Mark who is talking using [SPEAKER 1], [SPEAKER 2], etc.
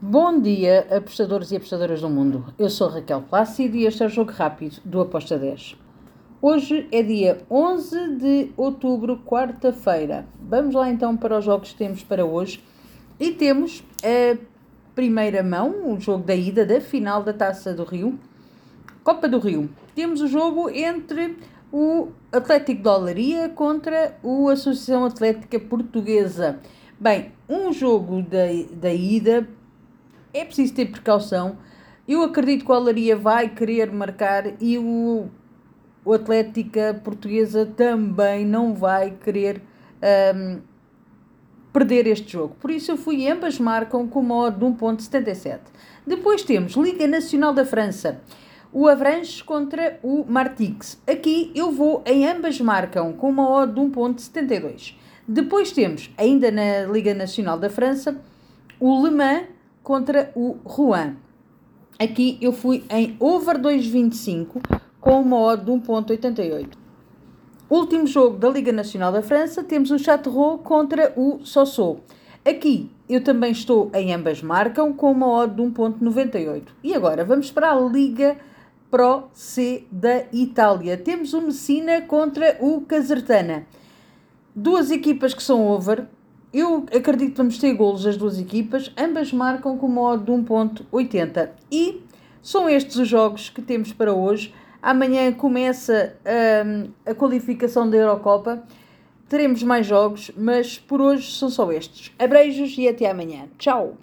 [SPEAKER 1] Bom dia, apostadores e apostadoras do mundo. Eu sou Raquel Plácido e este é o Jogo Rápido do Aposta 10. Hoje é dia 11 de outubro, quarta-feira. Vamos lá então para os jogos que temos para hoje. E temos a primeira mão, o jogo da ida da final da Taça do Rio, Copa do Rio. Temos o jogo entre o Atlético de Olaria contra o Associação Atlética Portuguesa. Bem, um jogo da, da ida é preciso ter precaução. Eu acredito que o Alaria vai querer marcar e o, o Atlética Portuguesa também não vai querer um, perder este jogo. Por isso eu fui ambas marcam com uma odd de 1.77. Depois temos Liga Nacional da França. O Avranches contra o Martix. Aqui eu vou em ambas marcam com uma odd de 1.72. Depois temos, ainda na Liga Nacional da França, o Le Mans contra o Rouen. Aqui eu fui em over 2,25 com uma odd de 1,88. Último jogo da Liga Nacional da França, temos o Châteauroux contra o Sossô. Aqui eu também estou em ambas marcam com uma odd de 1,98. E agora vamos para a Liga Pro C da Itália. Temos o Messina contra o Casertana. Duas equipas que são over, eu acredito que vamos ter golos as duas equipas, ambas marcam com modo de 1.80. E são estes os jogos que temos para hoje. Amanhã começa um, a qualificação da Eurocopa. Teremos mais jogos, mas por hoje são só estes. Abreijos e até amanhã. Tchau!